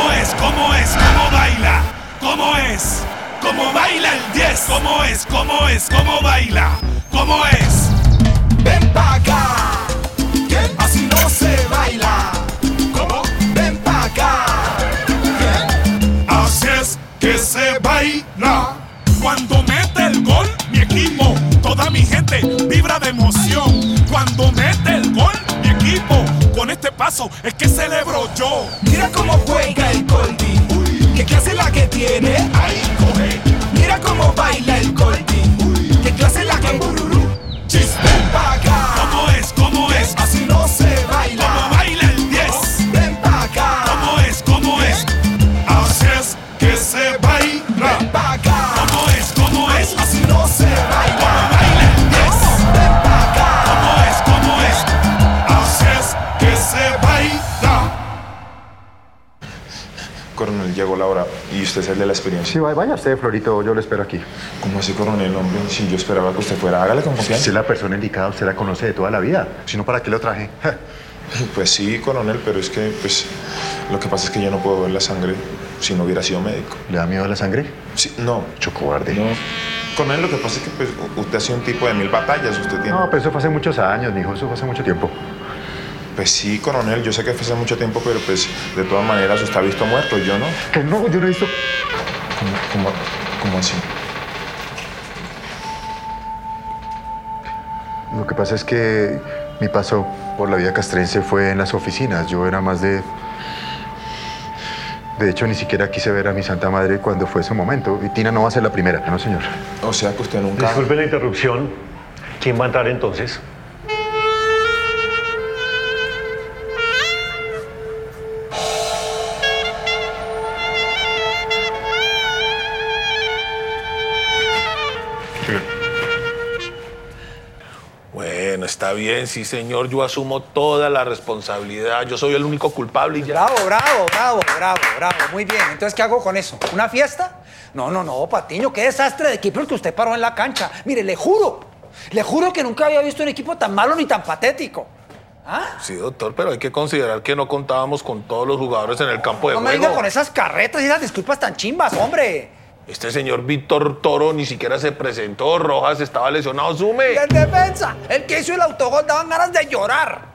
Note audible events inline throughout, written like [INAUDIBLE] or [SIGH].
¿Cómo es? ¿Cómo es? ¿Cómo baila? ¿Cómo es? ¿Cómo baila el 10? ¿Cómo es? ¿Cómo es? ¿Cómo baila? ¿Cómo es? Ven pa' acá, así no se baila. ¿Cómo? Ven pa' acá. Así es que se baila. Cuando mete el gol, mi equipo, toda mi gente vibra de emoción. Cuando mete el gol, mi equipo, este paso es que celebro yo. Mira cómo juega el Colby. ¿Qué clase la que tiene? Ahí coge, Mira cómo baila el usted es el de la experiencia. Sí, vaya, usted, Florito, yo lo espero aquí. ¿Cómo así, coronel, hombre? Si yo esperaba que usted fuera, hágale con Usted confianza. es la persona indicada, usted la conoce de toda la vida. Si no, ¿para qué lo traje? Pues sí, coronel, pero es que, pues, lo que pasa es que yo no puedo ver la sangre si no hubiera sido médico. ¿Le da miedo la sangre? Sí, no, Mucho cobarde. no. Coronel, lo que pasa es que, pues, usted ha sido un tipo de mil batallas, usted tiene... No, pero eso fue hace muchos años, mijo, eso fue hace mucho tiempo. Pues sí, coronel, yo sé que fue hace mucho tiempo, pero pues, de todas maneras, usted ha visto muerto, yo no. Que no, yo no he visto. ¿Cómo, cómo, cómo así? Lo que pasa es que mi paso por la vida castrense fue en las oficinas. Yo era más de. De hecho, ni siquiera quise ver a mi Santa Madre cuando fue ese momento. Y Tina no va a ser la primera, ¿no, señor? O sea que usted nunca... Disculpe la interrupción. ¿Quién va a entrar entonces? Está bien, sí, señor. Yo asumo toda la responsabilidad. Yo soy el único culpable y ya. Bravo, bravo, bravo, bravo, bravo. Muy bien. Entonces, ¿qué hago con eso? ¿Una fiesta? No, no, no, Patiño. Qué desastre de equipo el que usted paró en la cancha. Mire, le juro, le juro que nunca había visto un equipo tan malo ni tan patético. ¿Ah? Sí, doctor, pero hay que considerar que no contábamos con todos los jugadores en el campo de No me juego. diga con esas carretas y esas disculpas tan chimbas, hombre. Este señor Víctor Toro ni siquiera se presentó. Rojas estaba lesionado. ¡Sume! El defensa, el que hizo el autogol, daban ganas de llorar.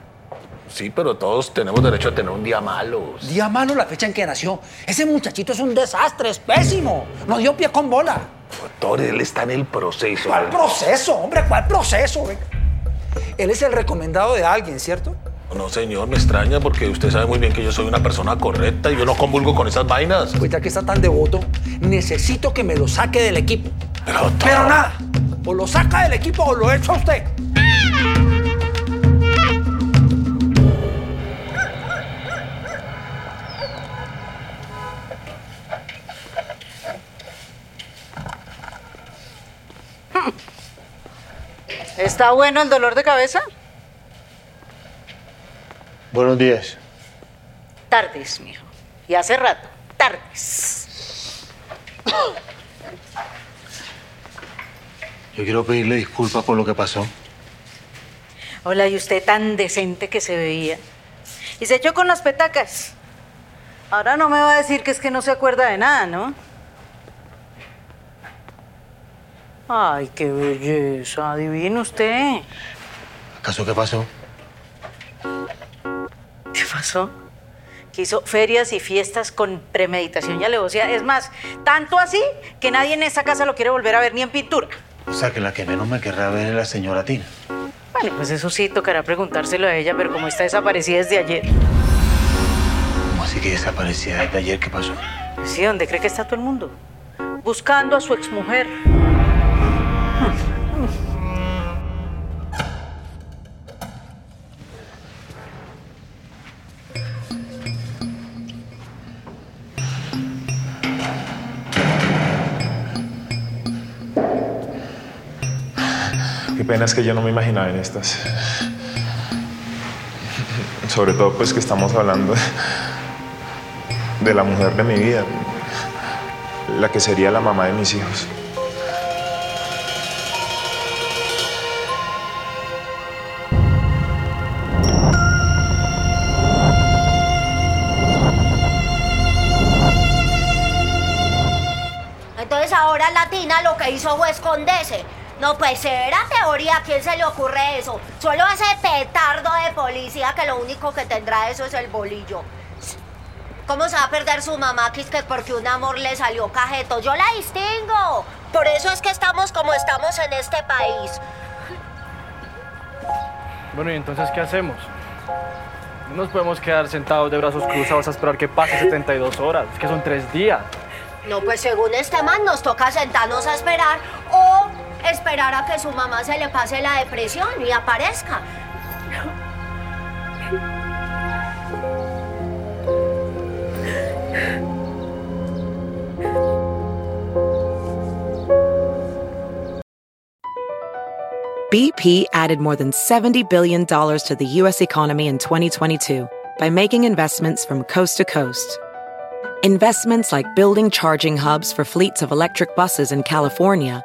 Sí, pero todos tenemos derecho a tener un día malo. Día malo la fecha en que nació. Ese muchachito es un desastre, es pésimo. No dio pie con bola. Doctor, él está en el proceso. ¿Cuál proceso, hombre? ¿Cuál proceso? Él es el recomendado de alguien, ¿cierto? No, señor, me extraña porque usted sabe muy bien que yo soy una persona correcta y yo no convulgo con esas vainas. Pues ya que está tan devoto, necesito que me lo saque del equipo. Pero, doctor, Pero nada, o lo saca del equipo o lo echo a usted. ¿Está bueno el dolor de cabeza? Buenos días. Tardes, mijo. Y hace rato. Tardes. Yo quiero pedirle disculpas por lo que pasó. Hola, y usted tan decente que se veía. Y se echó con las petacas. Ahora no me va a decir que es que no se acuerda de nada, ¿no? Ay, qué belleza. Adivine usted. ¿Acaso qué pasó? ¿Qué pasó? que hizo ferias y fiestas con premeditación y alevosía. Es más, tanto así que nadie en esa casa lo quiere volver a ver ni en pintura. O sea, que la que menos me querrá ver es la señora Tina. Bueno, pues eso sí, tocará preguntárselo a ella, pero como está desaparecida desde ayer. ¿Cómo así que desaparecida desde ayer? ¿Qué pasó? Sí, ¿dónde cree que está todo el mundo? Buscando a su exmujer. Pena es que yo no me imaginaba en estas. Sobre todo pues que estamos hablando de la mujer de mi vida, la que sería la mamá de mis hijos. Entonces ahora la Tina lo que hizo fue esconderse. No, pues era teoría, ¿a quién se le ocurre eso? Solo ese petardo de policía que lo único que tendrá eso es el bolillo. ¿Cómo se va a perder su mamá que es que porque un amor le salió cajeto? Yo la distingo. Por eso es que estamos como estamos en este país. Bueno, ¿y entonces qué hacemos? No nos podemos quedar sentados de brazos cruzados a esperar que pase 72 horas. Es que son tres días. No, pues según este man nos toca sentarnos a esperar o esperar a que su mamá se le pase la depresión y aparezca. BP added more than $70 billion to the U.S. economy in 2022 by making investments from coast to coast. Investments like building charging hubs for fleets of electric buses in California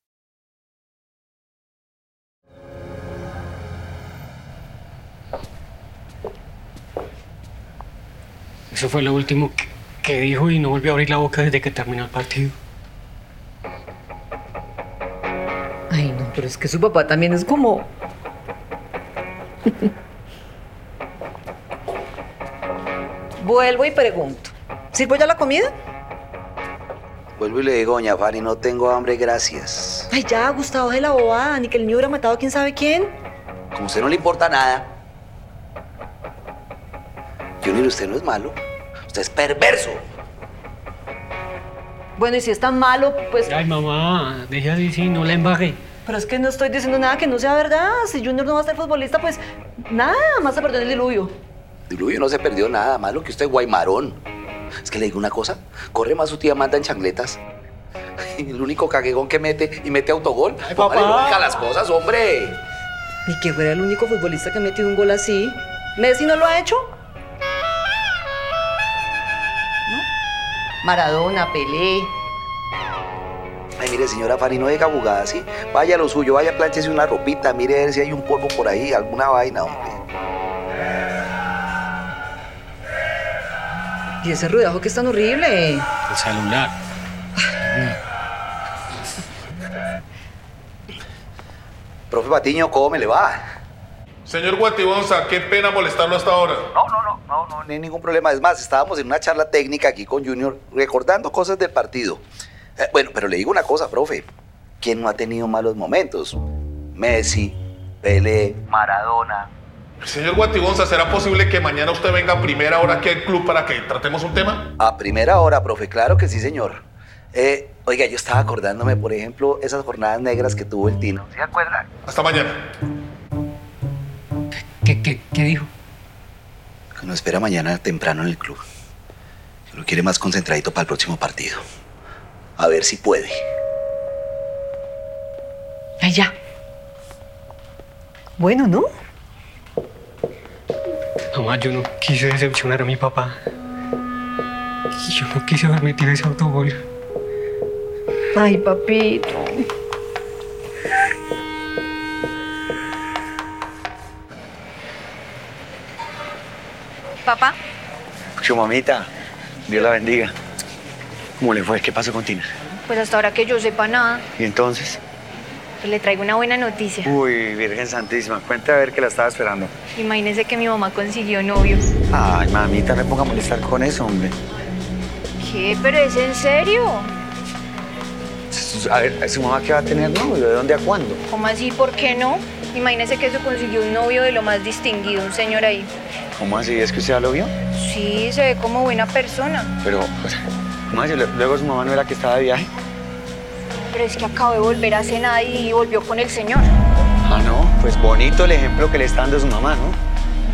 Eso fue lo último que, que dijo y no volvió a abrir la boca desde que terminó el partido. Ay, no, pero es que su papá también es como... [LAUGHS] Vuelvo y pregunto. ¿Sirvo ya la comida? Vuelvo y le digo, doña Fari, no tengo hambre, gracias. Ay, ya, Gustavo de la bobada, ni que el niño hubiera matado a quién sabe quién. Como a usted no le importa nada. Junior, usted no es malo. Usted es perverso. Bueno, y si es tan malo, pues... Ay, mamá, deje así, sí, no la embarré. Pero es que no estoy diciendo nada que no sea verdad. Si Junior no va a ser futbolista, pues nada, más se perdió en el diluvio. Diluvio no se perdió nada, más lo que usted es guaymarón. Es que le digo una cosa, corre más su tía manda en chancletas. [LAUGHS] El único caguegón que mete y mete autogol. Ay, Póngale a las cosas, hombre. Ni que fuera el único futbolista que ha metido un gol así. ¿Messi no lo ha hecho? Maradona, Pelé. Ay, mire, señora Fari, no deja jugada, ¿sí? Vaya lo suyo, vaya, plánchese una ropita, mire a ver si hay un polvo por ahí, alguna vaina, hombre. Y ese ruidajo que es tan horrible. El celular. Profe Patiño, ¿cómo me le va? Señor Guatibonza, qué pena molestarlo hasta ahora. No, no, no, no, hay ningún problema. Es más, estábamos en una charla técnica aquí con Junior, recordando cosas del partido. Eh, bueno, pero le digo una cosa, profe. ¿Quién no ha tenido malos momentos? Messi, Pelé, Maradona. Señor Guatibonza, ¿será posible que mañana usted venga a primera hora aquí al club para que tratemos un tema? A primera hora, profe, claro que sí, señor. Eh, oiga, yo estaba acordándome, por ejemplo, esas jornadas negras que tuvo el Tino. ¿Se acuerda? Hasta mañana. ¿Qué, qué, qué dijo? Que nos espera mañana temprano en el club. Que lo quiere más concentradito para el próximo partido. A ver si puede. Ay, ya. Bueno, ¿no? Mamá, yo no quise decepcionar a mi papá. Yo no quise haber metido ese autogol. Ay, papito. Papá, Su mamita, Dios la bendiga. ¿Cómo le fue? ¿Qué pasó con Tina? pues hasta ahora que yo sepa nada, ¿Y entonces? pues le traigo una buena noticia. Uy, Virgen Santísima, cuenta a ver que la estaba esperando. Imagínese que mi mamá consiguió novio. Ay, mamita, no me ponga a molestar con eso, hombre. ¿Qué? ¿Pero es en serio? A ver, ¿su mamá qué va a tener novio? ¿De dónde a cuándo? ¿Cómo así? ¿Por qué no? Imagínese que se consiguió un novio de lo más distinguido, un señor ahí. ¿Cómo así? ¿Es que usted ya lo vio? Sí, se ve como buena persona. Pero, pues, ¿cómo así? Luego su mamá no era que estaba de viaje. Pero es que acabo de volver a cenar y volvió con el señor. Ah, no, pues bonito el ejemplo que le está dando su mamá, ¿no?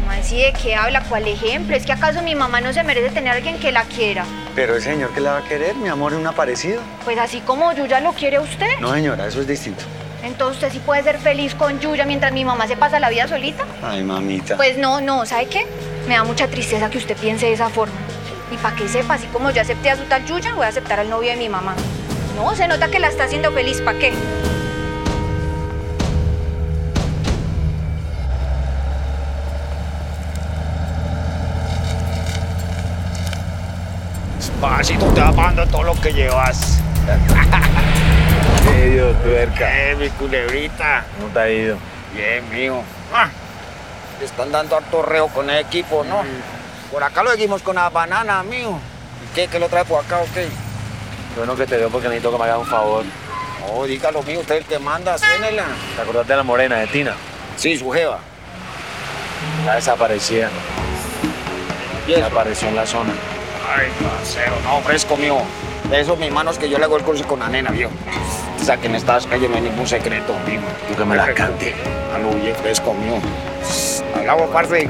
¿Cómo así? ¿De qué habla? ¿Cuál ejemplo? ¿Es que acaso mi mamá no se merece tener a alguien que la quiera? Pero el señor que la va a querer, mi amor, es un aparecido. Pues así como Yuya lo quiere usted. No, señora, eso es distinto. Entonces usted sí puede ser feliz con Yuya mientras mi mamá se pasa la vida solita. Ay, mamita. Pues no, no, ¿sabe qué? Me da mucha tristeza que usted piense de esa forma. Y para que sepa, así como yo acepté a su tal Yuya, voy a aceptar al novio de mi mamá. No, se nota que la está haciendo feliz, ¿para qué? Despacito, te va pagando todo lo que llevas. [LAUGHS] ¿Qué Dios, tuerca? Eh, mi culebrita. ¿Cómo te ha ido? Bien, mijo. Ah, le están dando harto reo con el equipo, ¿no? Por acá lo seguimos con las bananas, mijo. ¿Y qué? ¿Qué lo trae por acá o qué? Bueno, que te veo porque necesito que me hagas un favor. No, dígalo, mijo. Usted es el que manda, cénela. ¿Te acordás de la morena, de Tina? Sí, su jeva. Está desaparecida. Desapareció en la zona. Ay, parcero, no, fresco, mijo. De esos mis manos que yo le hago el cruce con la nena, viejo. O sea, que en estas calles no hay ningún secreto, mijo. Tú que me la cante. Algo bien fresco, mijo. Hablamos, parce.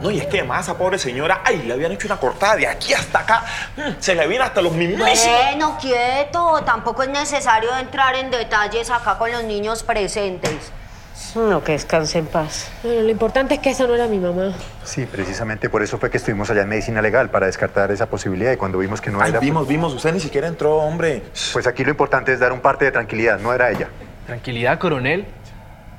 No, y es que además a esa pobre señora, ay, le habían hecho una cortada de aquí hasta acá. Mm, Se le viene hasta los mismísimos. Bueno, quieto. Tampoco es necesario entrar en detalles acá con los niños presentes. No, que descanse en paz. Bueno, lo importante es que esa no era mi mamá. Sí, precisamente por eso fue que estuvimos allá en medicina legal, para descartar esa posibilidad. Y cuando vimos que no Ay, era. vimos, vimos, usted ni siquiera entró, hombre. Pues aquí lo importante es dar un parte de tranquilidad, no era ella. Tranquilidad, coronel.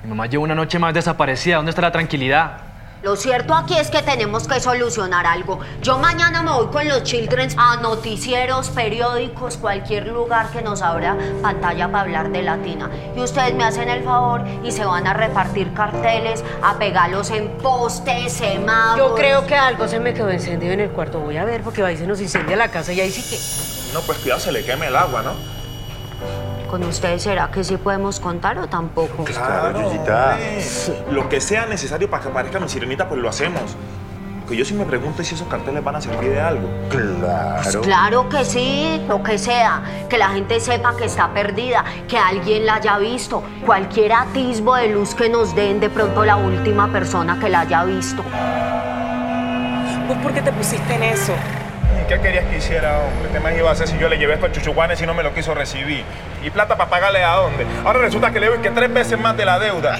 Mi mamá lleva una noche más desaparecida. ¿Dónde está la tranquilidad? Lo cierto aquí es que tenemos que solucionar algo. Yo mañana me voy con los children a noticieros, periódicos, cualquier lugar que nos abra pantalla para hablar de Latina. Y ustedes me hacen el favor y se van a repartir carteles, a pegarlos en postes, semáforos. Yo creo que algo se me quedó encendido en el cuarto. Voy a ver porque ahí se nos incendia la casa y ahí sí que. No, pues cuidado, se le queme el agua, ¿no? ¿Con ustedes será que sí podemos contar o tampoco? Claro, hombre. Lo que sea necesario para que aparezca mi sirenita, pues lo hacemos. Que yo sí me pregunto si esos carteles van a servir de algo. Pues claro que sí, lo que sea. Que la gente sepa que está perdida, que alguien la haya visto. Cualquier atisbo de luz que nos den, de pronto la última persona que la haya visto. ¿Vos por qué te pusiste en eso? ¿Y qué querías que hiciera, hombre? ¿Qué más iba a hacer si yo le llevé estos chuchuguanes y no me lo quiso recibir? ¿Y plata para pagarle a dónde? Ahora resulta que le doy que tres veces más de la deuda.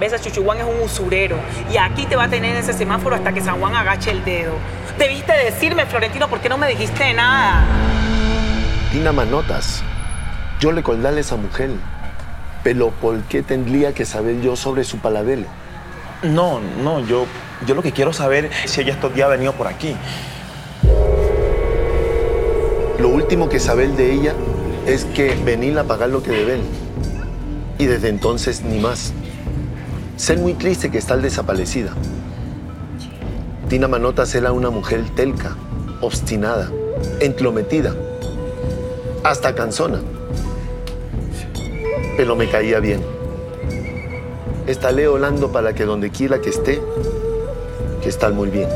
Ves, a Chuchuguán es un usurero y aquí te va a tener en ese semáforo hasta que San Juan agache el dedo. Debiste decirme, Florentino, ¿por qué no me dijiste nada? Tina Manotas, yo le colgale a esa mujer, pero ¿por qué tendría que saber yo sobre su paladelo? No, no, yo, yo lo que quiero saber es si ella estos días ha venido por aquí. Lo último que saber de ella es que venir a pagar lo que deben. Y desde entonces ni más. Ser muy triste que está desaparecida. Tina Manotas era una mujer telca, obstinada, entrometida, hasta cansona. Pero me caía bien. Estaré orando para que donde quiera que esté, que está muy bien.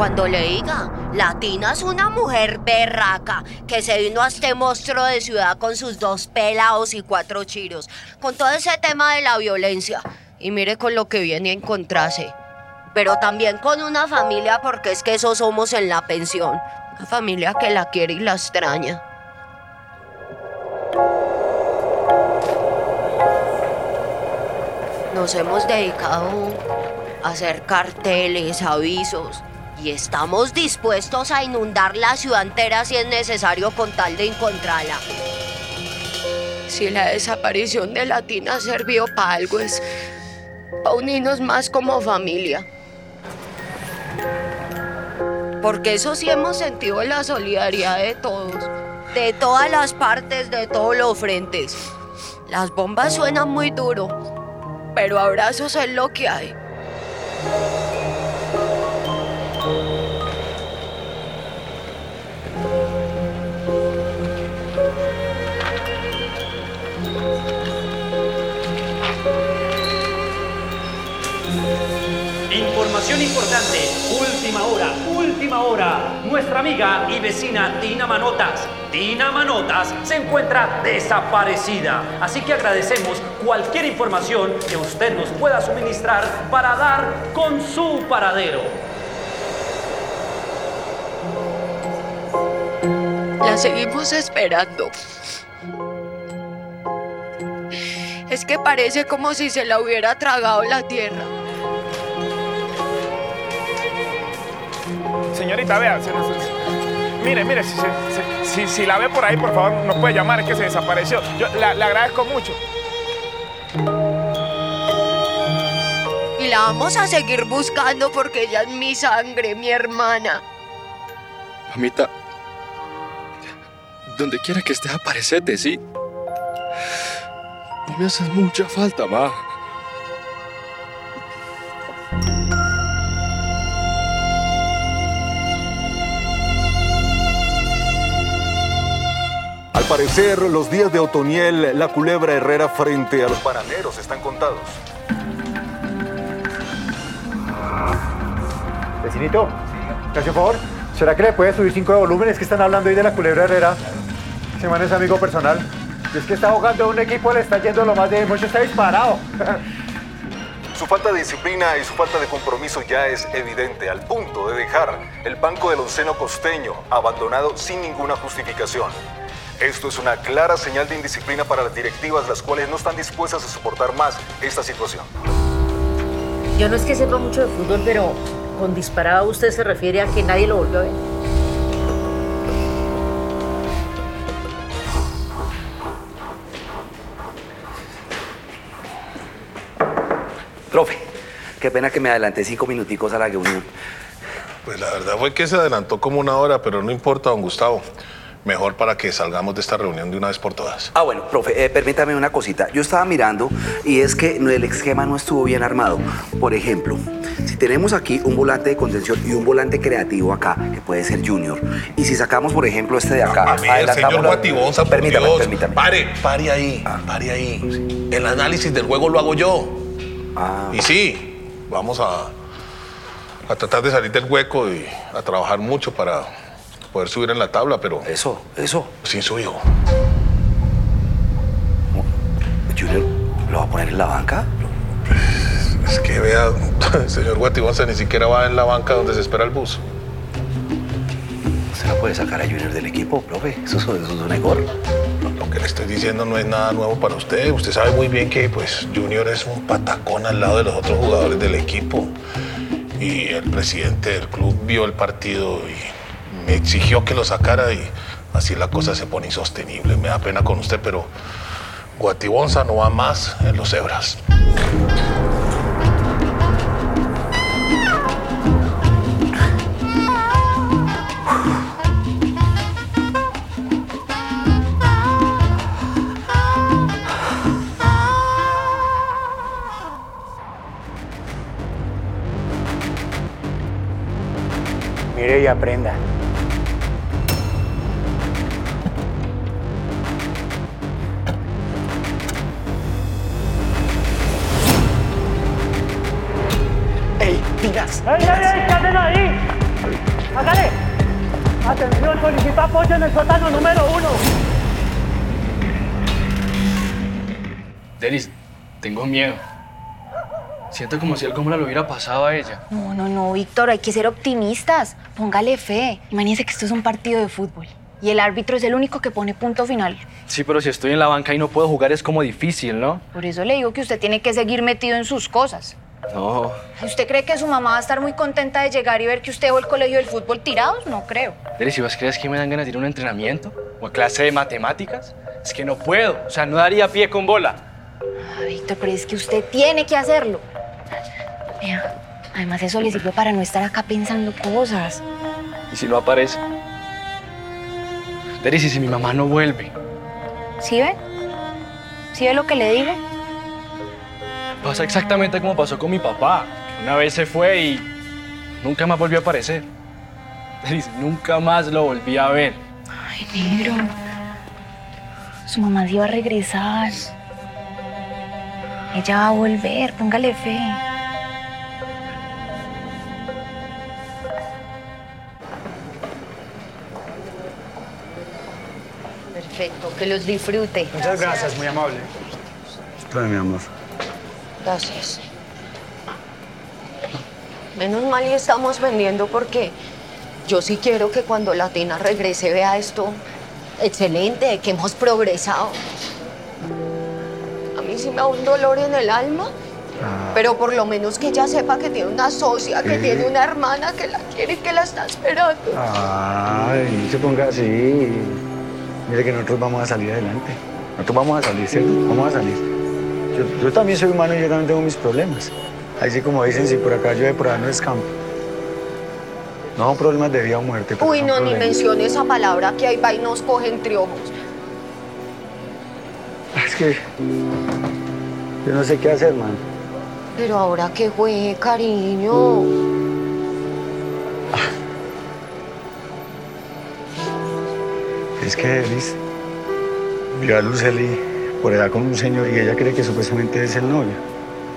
Cuando le diga, Latina es una mujer berraca que se vino a este monstruo de ciudad con sus dos pelados y cuatro chiros, con todo ese tema de la violencia. Y mire con lo que viene a encontrarse. Pero también con una familia, porque es que eso somos en la pensión. Una familia que la quiere y la extraña. Nos hemos dedicado a hacer carteles, avisos, y estamos dispuestos a inundar la ciudad entera si es necesario con tal de encontrarla. Si la desaparición de Latina sirvió para algo es para unirnos más como familia. Porque eso sí hemos sentido la solidaridad de todos, de todas las partes, de todos los frentes. Las bombas suenan muy duro, pero abrazos es lo que hay. Importante, última hora, última hora. Nuestra amiga y vecina Dina Manotas, Dina Manotas, se encuentra desaparecida. Así que agradecemos cualquier información que usted nos pueda suministrar para dar con su paradero. La seguimos esperando. Es que parece como si se la hubiera tragado la tierra. Señorita, vea. se- mire, mire, si, si, si la ve por ahí, por favor, nos puede llamar, es que se desapareció. Yo la- le agradezco mucho. Y la vamos a seguir buscando porque ella es mi sangre, mi hermana. Mamita, donde quiera que estés, aparecete, ¿sí? No me haces mucha falta, ma. Al parecer, los días de Otoniel, la culebra Herrera frente a los bananeros están contados. Vecinito, ¿me hace un favor? ¿Será que le puede subir cinco de volumen? Es que están hablando ahí de la culebra Herrera. Ese man es amigo personal. Y es que está jugando un equipo, le está yendo lo más de mucho, está disparado. [LAUGHS] Su falta de disciplina y su falta de compromiso ya es evidente, al punto de dejar el banco del onceno costeño abandonado sin ninguna justificación. Esto es una clara señal de indisciplina para las directivas, las cuales no están dispuestas a soportar más esta situación. Yo no es que sepa mucho de fútbol, pero con disparado usted se refiere a que nadie lo volvió a ver. Profe, qué pena que me adelanté cinco minuticos a la reunión. Pues la verdad fue que se adelantó como una hora, pero no importa, don Gustavo. Mejor para que salgamos de esta reunión de una vez por todas. Ah, bueno, profe, eh, permítame una cosita. Yo estaba mirando y es que el esquema no estuvo bien armado. Por ejemplo, si tenemos aquí un volante de contención y un volante creativo acá, que puede ser Junior, y si sacamos, por ejemplo, este de acá, A ver, adelantamos señor Guatibonza, por permítame, Dios. permítame. Pare, pare ahí, pare ahí. El análisis del juego lo hago yo. Y sí, vamos a, a tratar de salir del hueco y a trabajar mucho para poder subir en la tabla, pero... Eso, eso. Sin su hijo. Junior, ¿lo va a poner en la banca? Es que vea, [LAUGHS] señor Guatibonza ni siquiera va en la banca donde se espera el bus. Se la puede sacar a Junior del equipo, profe. Eso, es- eso es un error. Lo que le estoy diciendo no es nada nuevo para usted. Usted sabe muy bien que pues Junior es un patacón al lado de los otros jugadores del equipo. Y el presidente del club vio el partido y me exigió que lo sacara y así la cosa se pone insostenible. Me da pena con usted, pero Guatibonza no va más en los cebras. Mire y aprenda. Solicita apoyo en el sótano número uno. Denis, tengo miedo. Siento como si algo me lo hubiera pasado a ella. No, no, no, Víctor, hay que ser optimistas. Póngale fe. Imagínese que esto es un partido de fútbol y el árbitro es el único que pone punto final. Sí, pero si estoy en la banca y no puedo jugar es como difícil, ¿no? Por eso le digo que usted tiene que seguir metido en sus cosas. No. ¿Usted cree que su mamá va a estar muy contenta de llegar y ver que usted dejó el colegio del fútbol tirados? No creo. Denis, si vos crees que me dan ganas de ir a un entrenamiento o a clase de matemáticas, es que no puedo. O sea, no daría pie con bola. Ah, Víctor, pero es que usted tiene que hacerlo. Vea, además eso le sirve para no estar acá pensando cosas. ¿Y si no aparece? ¿y si mi mamá no vuelve? ¿Sí ve? ¿Sí ve lo que le digo? Pasa exactamente como pasó con mi papá. que Una vez se fue y nunca más volvió a aparecer. [LAUGHS] Nunca más lo volví a ver. Ay, negro. Su mamá sí va a regresar. Ella va a volver, póngale fe. Perfecto, que los disfrute. Muchas gracias, muy amable. Trae, mi amor. Gracias. Menos mal y estamos vendiendo porque yo sí quiero que cuando la Tina regrese vea esto excelente, que hemos progresado. A mí sí me da un dolor en el alma, pero por lo menos que ella sepa que tiene una socia, que tiene una hermana que la quiere y que la está esperando. Ay, se ponga así. Mire que nosotros vamos a salir adelante. Nosotros vamos a salir, ¿cierto? Vamos a salir. Yo, yo también soy humano y yo también tengo mis problemas. Ahí sí, como dicen, si por acá llueve, por allá no es campo. No son problemas de vida o muerte. Uy, no, ni mencione esa palabra que ahí va y nos coge entre ojos. Es que yo no sé qué hacer, man. Pero ahora que fue, cariño. Es que Elis vio a Luceli por allá con un señor y ella cree que supuestamente es el novio.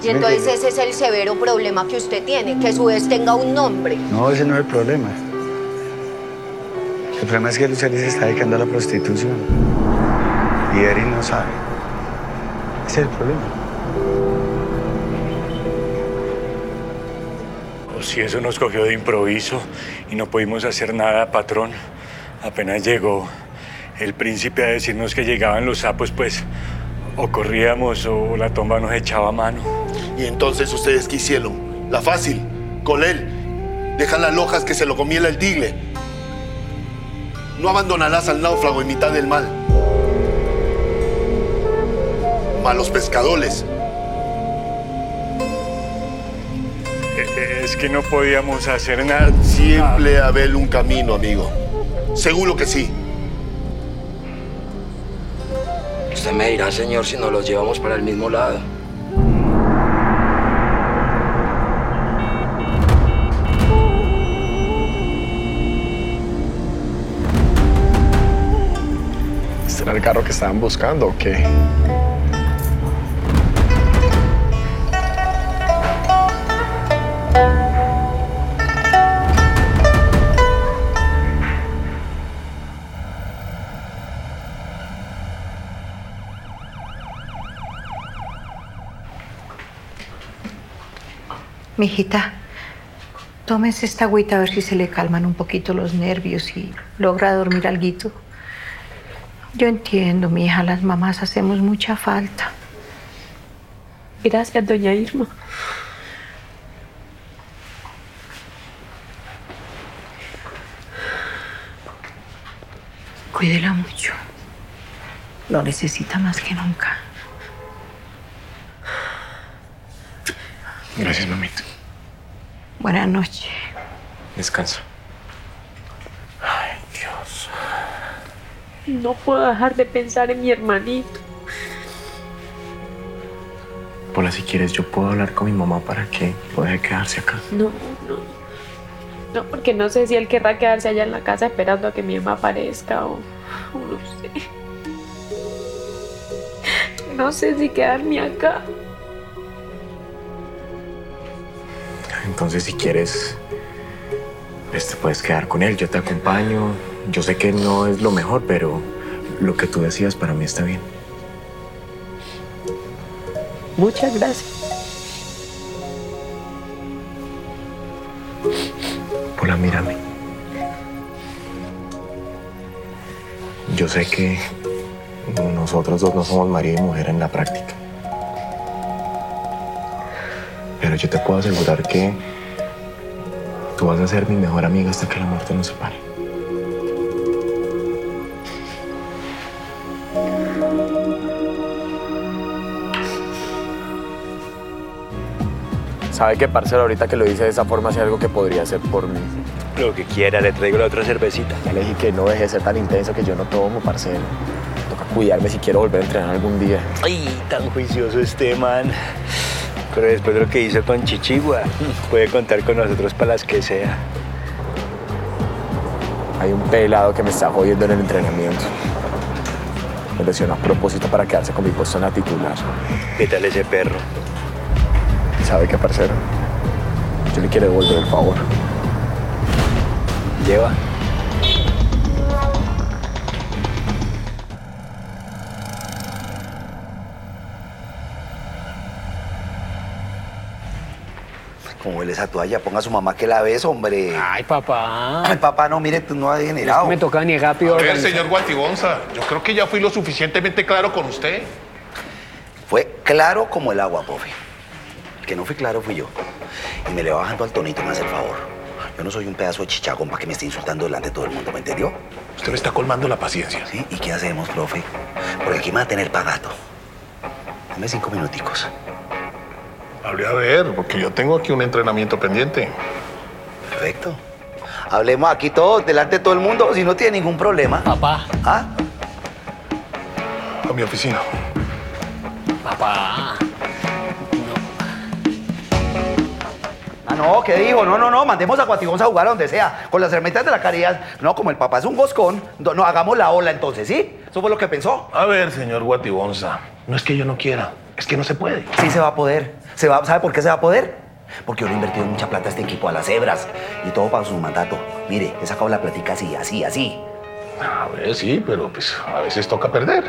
Y entonces ese es el severo problema que usted tiene, que su ex tenga un nombre. No, ese no es el problema. El problema es que Luceli se está dedicando a la prostitución. Y Eris no sabe. Ese es el problema. O si eso nos cogió de improviso y no pudimos hacer nada, patrón. Apenas llegó el príncipe a decirnos que llegaban los sapos, pues o corríamos o la tomba nos echaba mano. Y entonces ustedes qué hicieron? La fácil, con él. Dejan las lojas que se lo comiera el tigre. No abandonarás al náufrago en mitad del mal. Malos pescadores. Eh, Es que no podíamos hacer nada. Siempre haber un camino, amigo. Seguro que sí. Usted me dirá, señor, si nos los llevamos para el mismo lado. ¿Este era el carro que estaban buscando o qué? Mijita, tómese esta agüita a ver si se le calman un poquito los nervios y logra dormir alguito. Yo entiendo, mi hija, las mamás hacemos mucha falta. Gracias, doña Irma. Cuídela mucho. Lo necesita más que nunca. Gracias, mamita. Buenas noches. Descansa. Dios. No puedo dejar de pensar en mi hermanito. Pola, si quieres, yo puedo hablar con mi mamá para que pueda quedarse acá. No, no. No, porque no sé si él querrá quedarse allá en la casa esperando a que mi mamá aparezca o, o no sé. No sé si quedarme acá. Entonces, si quieres, pues te puedes quedar con él, yo te acompaño. Yo sé que no es lo mejor, pero lo que tú decías para mí está bien. Muchas gracias. Pola, mírame. Yo sé que nosotros dos no somos marido y mujer en la práctica. Pero yo te puedo asegurar que tú vas a ser mi mejor amiga hasta que la muerte nos separe. Sabe que, parcero, ahorita que lo dice de esa forma, hace algo que podría hacer por mí. Lo que quiera, le traigo la otra cervecita. Ya le dije que no deje de ser tan intenso que yo no tomo, parcero. Toca cuidarme si quiero volver a entrenar algún día. Ay, tan juicioso este man. Pero después de lo que hizo con Chichigua, puede contar con nosotros para las que sea. Hay un pelado que me está jodiendo en el entrenamiento. Me lesionó a propósito para quedarse con mi puesto en la titular. ¿Qué tal ese perro? ¿Sabe qué, parcero? Yo le quiero devolver el favor. Lleva. Esa toalla? Ponga a su mamá que la ves, hombre. Ay, papá. Ay, papá, no, mire, tú no has degenerado. Me toca ni rápido. A ver, señor Guatibonza, yo creo que ya fui lo suficientemente claro con usted. Fue claro como el agua, profe. El que no fui claro fui yo. Y me le va bajando al tonito, me hace el favor. Yo no soy un pedazo de chichagón para que me esté insultando delante de todo el mundo, ¿me entendió? Usted me está colmando la paciencia. ¿Sí? ¿Y qué hacemos, profe? Porque aquí me va a tener pagato. Dame cinco minuticos. Hable a ver, porque yo tengo aquí un entrenamiento pendiente. Perfecto. Hablemos aquí todos, delante de todo el mundo, si no tiene ningún problema. Papá. ¿Ah? A mi oficina. Papá. Ah, no, ¿qué dijo? No, no, no, mandemos a Guatigón a jugar a donde sea, con las herramientas de la caridad. No, como el papá es un goscón, no, no, hagamos la ola entonces, ¿sí? Eso fue lo que pensó. A ver, señor Guatibonza, no es que yo no quiera, es que no se puede. Sí se va a poder. Se va, ¿Sabe por qué se va a poder? Porque yo le he invertido mucha plata a este equipo, a las hebras, y todo para su mandato. Mire, he sacado la platica así, así, así. A ver, sí, pero pues a veces toca perder.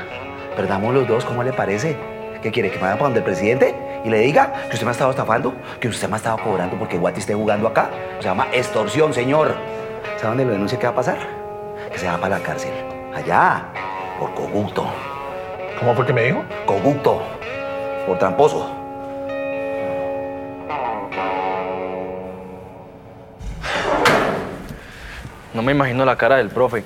Perdamos los dos, ¿cómo le parece? ¿Qué quiere? ¿Que me vaya para donde el presidente y le diga que usted me ha estado estafando? ¿Que usted me ha estado cobrando porque Guati esté jugando acá? Se llama extorsión, señor. ¿Sabe dónde lo denuncia qué va a pasar? Que se va para la cárcel. Allá, por corrupto. ¿Cómo fue que me dijo? Corrupto. Por tramposo. No me imagino la cara del profe.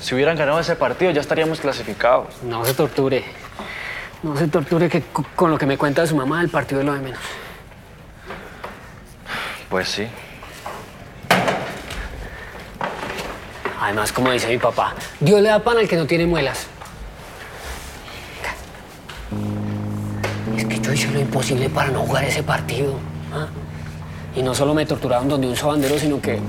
Si hubieran ganado ese partido ya estaríamos clasificados. No se torture. No se torture que co- con lo que me cuenta de su mamá el partido es lo de menos. Pues sí. Además, como dice mi papá, Dios le da pan al que no tiene muelas. Es que yo hice lo imposible para no jugar ese partido. ¿ah? Y no solo me torturaron donde un sobandero, sino que.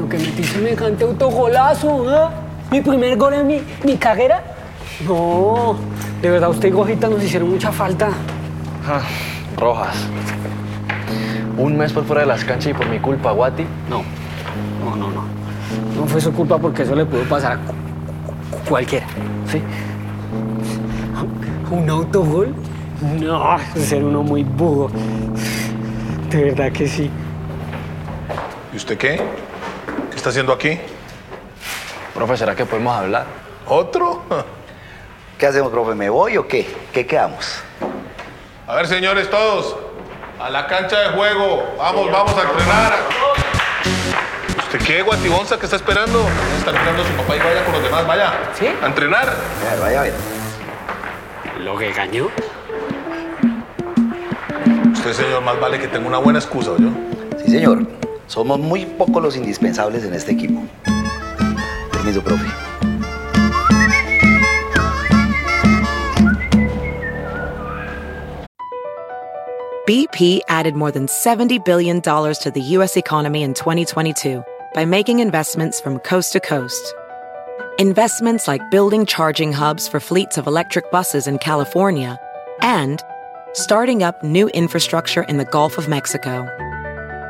Sino que metí semejante autogolazo. ¿ah? Mi primer gol en mi, mi carrera. No, de verdad, usted y Gojita nos hicieron mucha falta. Ah, Rojas. Un mes por fuera de las canchas y por mi culpa, Guati. No, no, no, no. No fue su culpa porque eso le pudo pasar a cu- cu- cualquiera, ¿sí? ¿Un autogol? No, ser uno muy burro. De verdad que sí. ¿Y usted qué? ¿Qué está haciendo aquí? Profe, ¿será que podemos hablar? ¿Otro? ¿Qué hacemos, profe? ¿Me voy o qué? ¿Qué quedamos? A ver, señores, todos, a la cancha de juego. Vamos, vamos a entrenar. ¿Usted qué, Guatibonza? ¿Qué está esperando? Está esperando a su papá y vaya con los demás, vaya. ¿Sí? A entrenar. Vaya, vaya, vaya. ¿Lo que engañó? Usted, señor, más vale que tenga una buena excusa, yo. Sí, señor. Somos muy pocos los indispensables en este equipo. Permiso, profe. BP added more than $70 billion to the U.S. economy in 2022 by making investments from coast to coast. Investments like building charging hubs for fleets of electric buses in California and starting up new infrastructure in the Gulf of Mexico.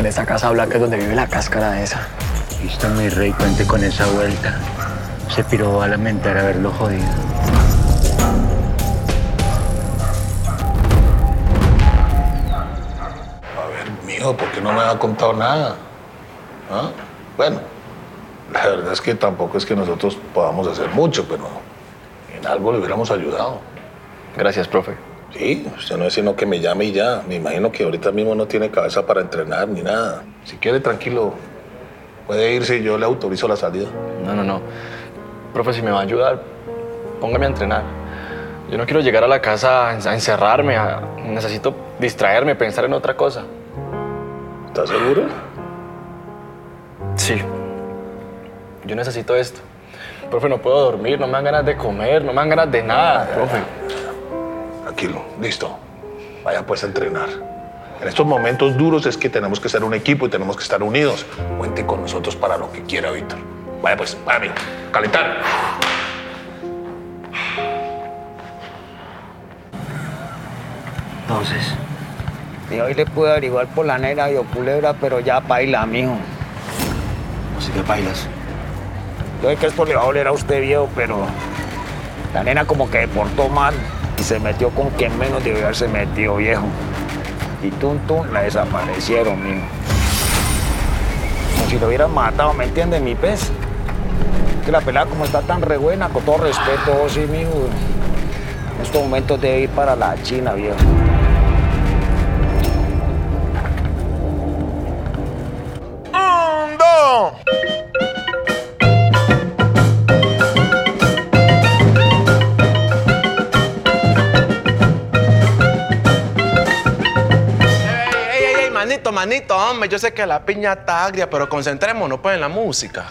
En esa casa blanca es donde vive la cáscara de esa. Listo, mi rey, cuente con esa vuelta. Se piró va a lamentar haberlo jodido. A ver, mijo, ¿por qué no me ha contado nada? ¿Ah? Bueno, la verdad es que tampoco es que nosotros podamos hacer mucho, pero en algo le hubiéramos ayudado. Gracias, profe. Sí, usted no es sino que me llame y ya. Me imagino que ahorita mismo no tiene cabeza para entrenar ni nada. Si quiere, tranquilo, puede irse y yo le autorizo la salida. No, no, no. Profe, si me va a ayudar, póngame a entrenar. Yo no quiero llegar a la casa a encerrarme. a- Necesito distraerme, pensar en otra cosa. ¿Estás seguro? Sí. Yo necesito esto. Profe, no puedo dormir, no me dan ganas de comer, no me dan ganas de nada, profe. Tranquilo, listo. Vaya pues a entrenar. En estos momentos duros es que tenemos que ser un equipo y tenemos que estar unidos. Cuente con nosotros para lo que quiera, Víctor. Vaya pues, vaya, amigo. Calentar. Entonces, y hoy le pude averiguar por la negra y o culebra, pero ya baila, mijo. Así que bailas. Yo sé que esto le va a oler a usted viejo, pero la nena como que deportó mal y se metió con quien menos debió haberse metido, viejo. Y tum tum la desaparecieron, mijo. Como si lo hubieran matado, ¿me entiende mi pez? Que la pelada como está tan re buena, con todo respeto, vos sí, mijo. En estos momentos debe ir para la China, viejo. Manito, manito, hombre. Yo sé que la piña está agria, pero concentrémonos pues en la música.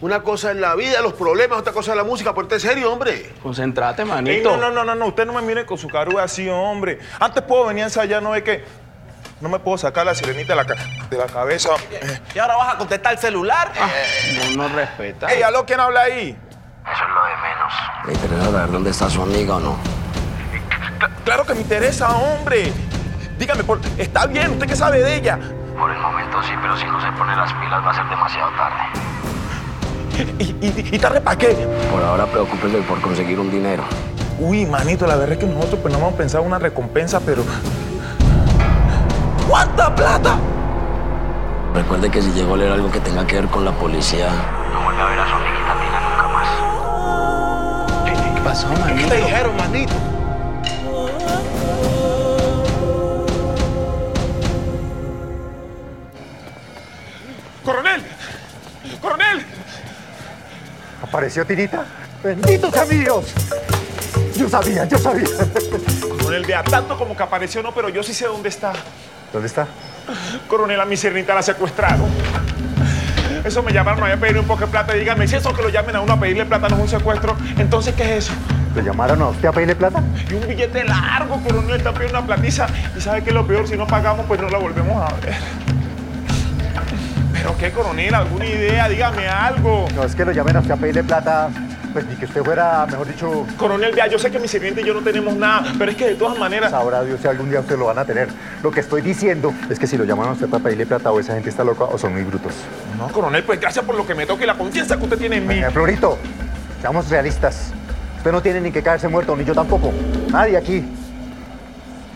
Una cosa es la vida, los problemas, otra cosa es la música. Ponte serio, hombre. Concentrate, Ey, manito. no, no, no, no, no, usted no me mire con su caruda así, hombre. Antes puedo venir a ensayar, no ve que no me puedo sacar la sirenita de la, ca- de la cabeza. Eh, ¿Y ahora vas a contestar el celular? no nos respeta. Ey, ¿aló? ¿Quién habla ahí? Eso es lo de menos. ¿Le interesa saber dónde está su amiga o no? Claro que me interesa, hombre. Dígame, por- ¿está bien? ¿Usted qué sabe de ella? Por el momento sí, pero si no se pone las pilas va a ser demasiado tarde. ¿Y, tarde para qué? Por ahora preocúpese por conseguir un dinero. Uy, manito, la verdad es que nosotros pues no hemos pensado una recompensa, pero... ¿Cuánta plata? Recuerde que si llega a oler algo que tenga que ver con la policía, no vuelve a ver a su amiguita Tina nunca más. ¿Qué pasó, manito? ¿Qué te dijeron, manito? ¿Apareció Tinita? ¡Benditos amigos! Yo sabía, yo sabía. Coronel, vea, tanto como que apareció, no, pero yo sí sé dónde está. ¿Dónde está? Coronel, a mi sirenita la secuestraron. Eso me llamaron a pedir un poco de plata. Dígame, si eso que lo llamen a uno a pedirle plata no es un secuestro, entonces, ¿qué es eso? ¿Le llamaron a usted a pedirle plata? Y un billete largo, coronel, está pidiendo una platiza. Y sabe que es lo peor, si no pagamos, pues no la volvemos a ver. ¿Pero qué, coronel? ¿Alguna idea? Dígame algo. No, es que lo llamen a usted a pedirle plata, pues ni que usted fuera, mejor dicho... Coronel, vea, yo sé que mi sirviente y yo no tenemos nada, pero es que de todas maneras... Sabrá Dios si algún día usted lo van a tener. Lo que estoy diciendo es que si lo llaman a usted para pedirle plata o esa gente está loca o son muy brutos. No, coronel, pues gracias por lo que me toque y la confianza que usted tiene en mí. Florito, seamos realistas. Usted no tiene ni que caerse muerto, ni yo tampoco. Nadie aquí.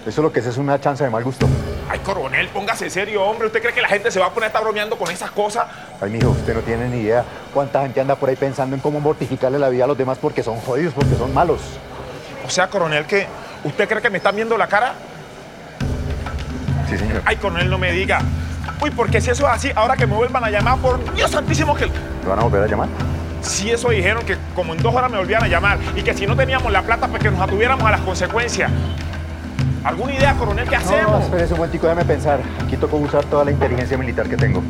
Eso lo que es es una chance de mal gusto. Ay, coronel, póngase serio, hombre. ¿Usted cree que la gente se va a poner a estar bromeando con esas cosas? Ay, mijo, usted no tiene ni idea cuánta gente anda por ahí pensando en cómo mortificarle la vida a los demás porque son jodidos, porque son malos. O sea, coronel, que ¿Usted cree que me están viendo la cara? Sí, señor. Ay, coronel, no me diga. Uy, porque si eso es así, ahora que me vuelvan a llamar, por Dios santísimo que... ¿Me van a volver a llamar? Si eso dijeron que como en dos horas me volvían a llamar y que si no teníamos la plata, pues que nos atuviéramos a las consecuencias. ¿Alguna idea, coronel? ¿Qué No, hacemos? espérese un momentico, déjame pensar. Aquí tocó usar toda la inteligencia militar que tengo.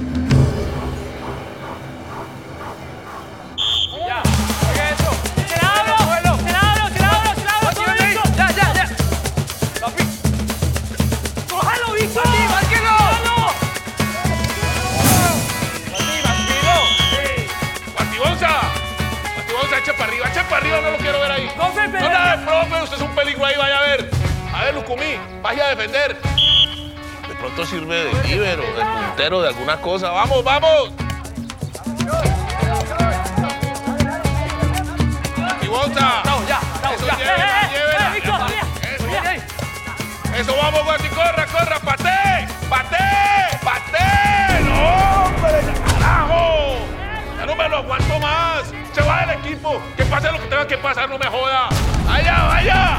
¡Ya, ya, ya! ¡Cójalo, Víctor! ¡Márquelo! ¡Batibonza! ¡Batibonza, eche para arriba! ¡Eche para arriba! No lo quiero ver ahí. ¡Profe, No, nada, profe, usted es un peligro ahí, vaya a ver. Ver, Lucumí, vaya a defender. De pronto sirve de líbero, de puntero, de alguna cosa. ¡Vamos, vamos! ¡Batibonza! ¡No, ya! ¡No, Eso, ya! llévela, ¡Eh, eh, llévela. eh, Víctor! Eso. Eso, vamos, Guati, corra, corra, pate, pate, pate. ¡No, hombre, carajo! Ya no me lo aguanto más. Se va del equipo. Que pase lo que tenga que pasar, no me joda. ¡Allá, vaya!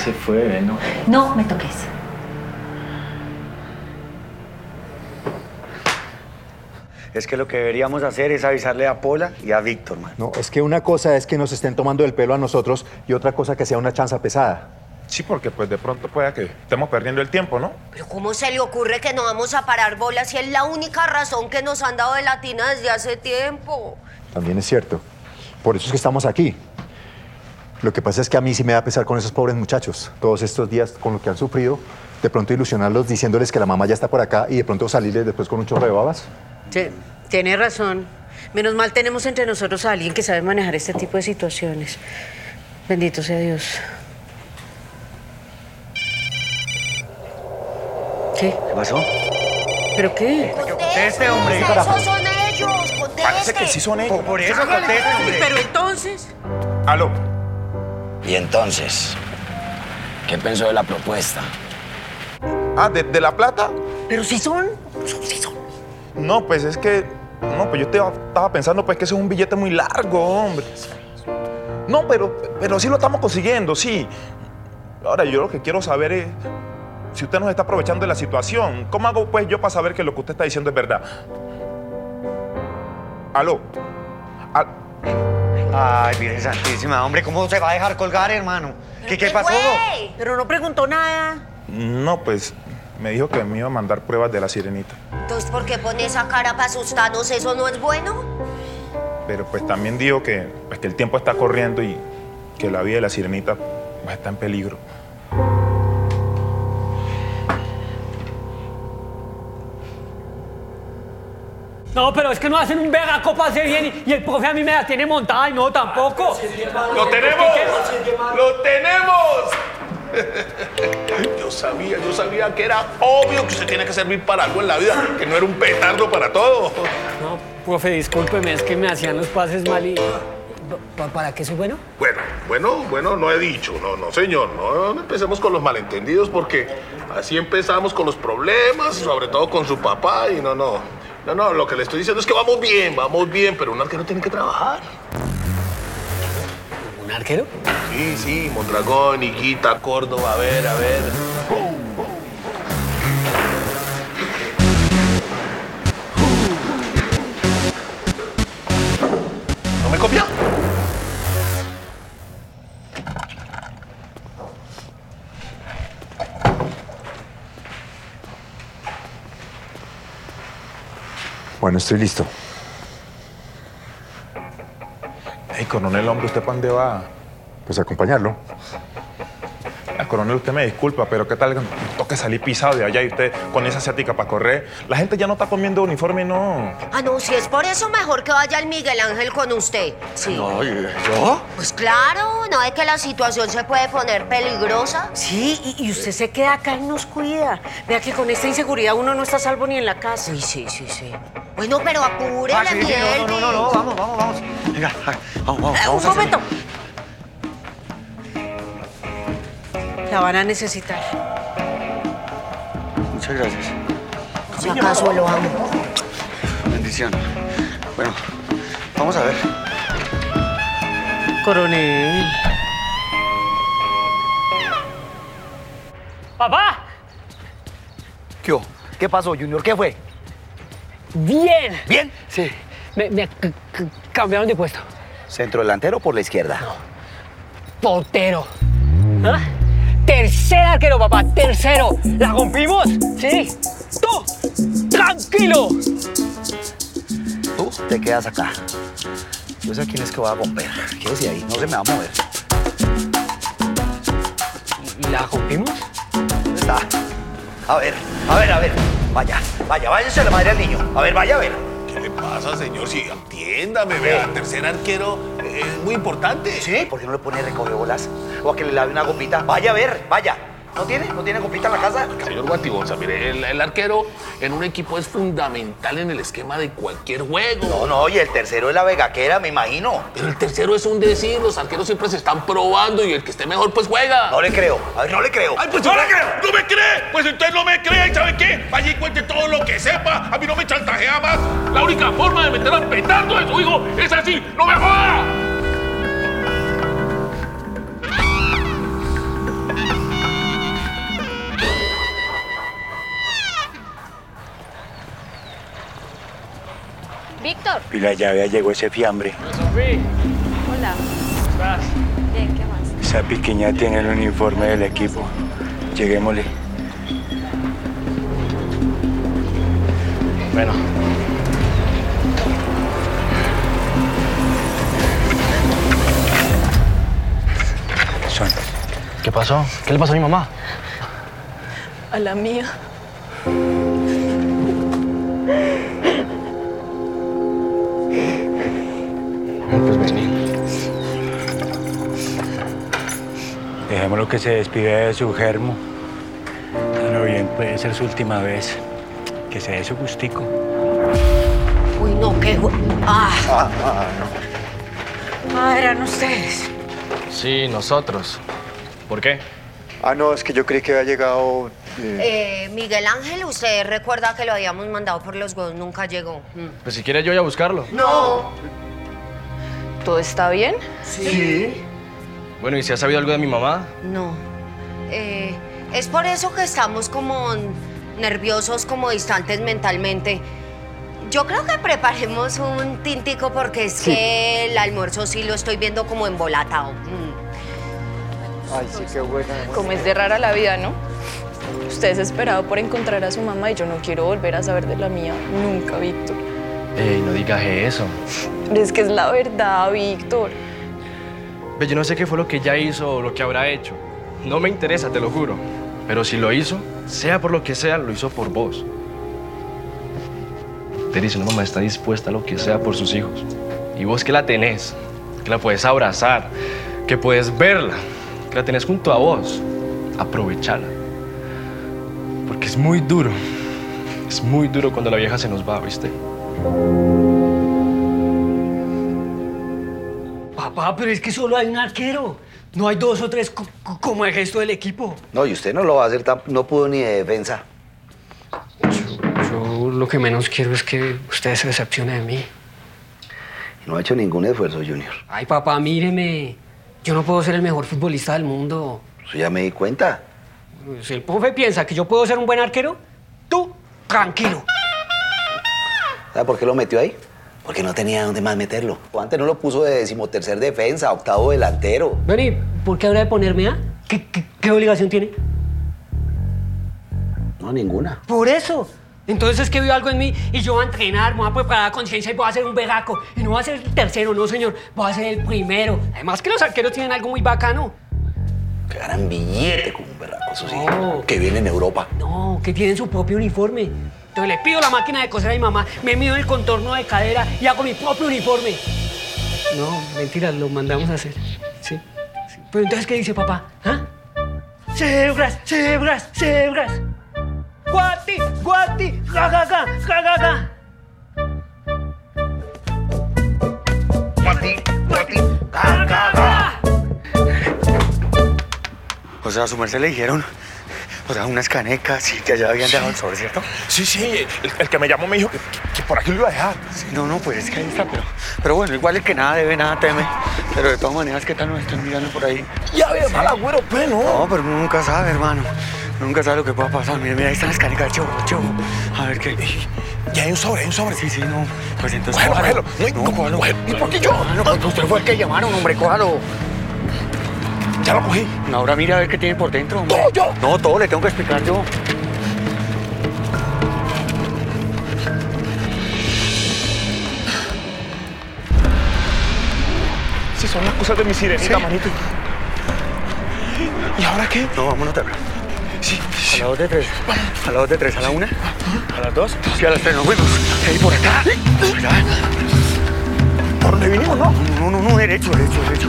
se fue, ¿no? No me toques. Es que lo que deberíamos hacer es avisarle a Pola y a Víctor, man. No, es que una cosa es que nos estén tomando el pelo a nosotros y otra cosa que sea una chanza pesada. Sí, porque pues de pronto pueda que estemos perdiendo el tiempo, ¿no? Pero ¿cómo se le ocurre que no vamos a parar bolas si es la única razón que nos han dado de latina desde hace tiempo? También es cierto. Por eso es que estamos aquí. Lo que pasa es que a mí sí me da pesar con esos pobres muchachos. Todos estos días con lo que han sufrido, de pronto ilusionarlos diciéndoles que la mamá ya está por acá y de pronto salirles después con un chorro de babas. Sí, tiene razón. Menos mal tenemos entre nosotros a alguien que sabe manejar este tipo de situaciones. Bendito sea Dios. ¿Qué? ¿Qué pasó? ¿Pero qué? Conteste, hombre. Esos son ellos, conteste. Parece que sí son ellos. Por eso conteste, hombre. Pero entonces... Aló. Y entonces, ¿qué pensó de la propuesta? Ah, ¿de, de la plata? Pero si son, si son. No, pues es que. No, pues yo te- estaba pensando pues que ese es un billete muy largo, hombre. No, pero, pero sí lo estamos consiguiendo, sí. Ahora, yo lo que quiero saber es si usted nos está aprovechando de la situación. ¿Cómo hago pues yo para saber que lo que usted está diciendo es verdad? Aló. Al- Ay, Virgen Santísima, hombre, ¿cómo se va a dejar colgar, hermano? ¿Qué, qué pasó? Pero no preguntó nada. No, pues me dijo que me iba a mandar pruebas de la sirenita. Entonces, ¿por qué pone esa cara para asustarnos? ¿Eso no es bueno? Pero pues también dijo que, pues, que el tiempo está corriendo y que la vida de la sirenita pues, está en peligro. No, pero es que no hacen un vega copa hace bien y, y el profe a mí me la tiene montada y no tampoco. ¡Lo tenemos! ¡Lo tenemos! Yo sabía, yo sabía que era obvio que usted tiene que servir para algo en la vida, que no era un petardo para todo. No, profe, discúlpeme, es que me hacían los pases mal y... ¿Pa- ¿Para qué soy bueno? Bueno, bueno, bueno, no he dicho, no, no, señor, no, no empecemos con los malentendidos porque así empezamos con los problemas, sobre todo con su papá y no, no, no, no, lo que le estoy diciendo es que vamos bien, vamos bien, pero un arquero tiene que trabajar. ¿Un arquero? Sí, sí, Mondragón, Iquita, Córdoba, a ver, a ver. ¿No me copia? Bueno, estoy listo. Ey, coronel, hombre, ¿usted para dónde va? Pues acompañarlo. Coronel, usted me disculpa, pero ¿qué tal? Toque salir pisado de allá y usted con esa asiática para correr. La gente ya no está comiendo uniforme, no. Ah, no, si es por eso, mejor que vaya el Miguel Ángel con usted. Sí. No, ¿yo? Pues claro, no es que la situación se puede poner peligrosa. Sí, y, y usted se queda acá y nos cuida. Vea que con esta inseguridad uno no está a salvo ni en la casa. Sí, sí, sí, sí. Bueno, pero apúrele, Ah, sí, sí, no, no, no, no, vamos, vamos, vamos. Venga, vamos, vamos. Eh, vamos un salir. La van a necesitar. Muchas gracias. Si acaso lo amo. Bendición. Bueno, vamos a ver. Coronel. ¡Papá! ¿Qué, hubo? ¿Qué pasó, Junior? ¿Qué fue? ¡Bien! ¿Bien? Sí. Me, me cambiaron de puesto. ¿Centro delantero por la izquierda? Portero. ¿Ah? Tercer arquero, papá. Tercero. ¿La rompimos? Sí. Tú, tranquilo. Tú te quedas acá. Yo sé a quién es que voy a romper. Quédese ahí, no se me va a mover. ¿La rompimos? ¿Dónde está? A ver, a ver, a ver. Vaya, vaya, váyase a la madre al niño. A ver, vaya a ver. ¿Qué le pasa, señor? Sí, entiéndame, vea, tercer arquero es muy importante. ¿Sí? ¿Por qué no le pone recoge bolas? O a que le lave una copita. Vaya a ver, vaya. ¿No tiene? ¿No tiene copita en la casa? Señor Guatibonza, mire, el, el arquero en un equipo es fundamental en el esquema de cualquier juego. No, no, y el tercero es la vegaquera, me imagino. Pero el tercero es un decir, los arqueros siempre se están probando y el que esté mejor pues juega. No le creo. A ver, no le creo. ¡Ay, pues no le creo! ¡No me cree! Pues entonces no me cree, ¿y sabe qué? Vaya y cuente todo lo que sepa. A mí no me chantajea más. La única forma de meter al petardo de su hijo es así. ¡No me joda! Y la llave llegó ese fiambre. Sofía, Hola. ¿cómo estás? Bien, ¿qué más? Esa pequeña tiene el uniforme del equipo. Lleguémosle. Bueno. Son. ¿Qué pasó? ¿Qué le pasó a mi mamá? A la mía. Dejémoslo que se despide de su germo. Pero bien, puede ser su última vez. Que se dé su gustico. Uy, no, qué... ju- Ah, Ah, eran ustedes. Sí, nosotros. ¿Por qué? Ah, no, es que yo creí que había llegado. eh, Miguel Ángel, usted recuerda que lo habíamos mandado por los huevos, nunca llegó. Mm. Pues si quiere yo voy a buscarlo. No. ¿Todo está bien? Sí. Bueno, ¿y si ha sabido algo de mi mamá? No. Eh, es por eso que estamos como nerviosos, como distantes mentalmente. Yo creo que preparemos un tintico porque es que el almuerzo sí lo estoy viendo como embolatado. Mm. Ay, sí, qué buena. Como es de rara la vida, ¿no? Usted es esperado por encontrar a su mamá y yo no quiero volver a saber de la mía nunca, Víctor. Ey, no digas eso. Pero es que es la verdad, Víctor. Ve, yo no sé qué fue lo que ella hizo o lo que habrá hecho. No me interesa, te lo juro. Pero si lo hizo, sea por lo que sea, lo hizo por vos. Teris, una mamá está dispuesta a lo que sea por sus hijos. Y vos que la tenés, que la puedes abrazar, que puedes verla, que la tenés junto a vos, aprovechala. Porque es muy duro. Es muy duro cuando la vieja se nos va, ¿viste? Papá, pero es que solo hay un arquero. No hay dos o tres co- co- como el resto del equipo. No, y usted no lo va a hacer, tan- no pudo ni de defensa. Yo lo que menos quiero es que usted se decepcione de mí. No ha hecho ningún esfuerzo, Junior. Ay, papá, míreme. Yo no puedo ser el mejor futbolista del mundo. Eso ya me di cuenta. Si el profe piensa que yo puedo ser un buen arquero, tú, tranquilo. ¿Sabe por qué lo metió ahí? Porque no tenía dónde más meterlo. Antes no lo puso de decimotercer defensa, octavo delantero. Vení, ¿por qué habrá de ponerme a? ¿Qué, qué, qué obligación tiene? No, ninguna. Por eso. Entonces es que vio algo en mí y yo voy a entrenar, me voy a preparar a conciencia y voy a ser un berraco. Y no voy a ser el tercero, no señor, voy a ser el primero. Además que los arqueros tienen algo muy bacano. Que ganan billete con un berraco, eso sí. Que viene en Europa. No, que tienen su propio uniforme. Entonces le pido la máquina de coser a mi mamá, me mido el contorno de cadera y hago mi propio uniforme. No, mentira, lo mandamos a hacer. Sí. sí. Pero entonces, ¿qué dice papá? ¿Ah? Cebras, cebras, cebras. Guati, guati, ga, ga, ga, ga, ga, ga. Guati, guati, ga, ga, ga. O sea, a su merced le dijeron, o sea, unas canecas y que allá habían dejado el sobre, ¿cierto? Sí, sí, el, el que me llamó me dijo que, que por aquí lo iba a dejar. Sí, no, no, pues es que ahí está, pero, pero bueno, igual el que nada debe, nada teme. Pero de todas maneras, ¿qué tal nos están mirando por ahí? Ya ve, mal agüero, pues, ¿no? No, pero uno nunca sabe, hermano. Nunca sabe lo que pueda pasar. Mira, mira, ahí están las canecas, chovo, chovo. A ver qué. Ya hay un sobre, hay un sobre. Sí, sí, no. Pues entonces. Cójalo. cógelo. No, No, cójalo. ¿Y por qué yo? No, pues usted fue el que llamaron, hombre, cójalo. Ya lo cogí. Ahora mira a ver qué tiene por dentro, hombre. Todo yo. No, todo le tengo que explicar yo. Si son las cosas de mi sirenita, manito. ¿Y ahora qué? No, vámonos temprano. Sí, A las dos de tres. A las dos de tres, a la una. A las dos. Sí, a las tres nos fuimos. Ahí por acá. Allá. ¿Por dónde vinimos, no? No, no, no, derecho, derecho, derecho.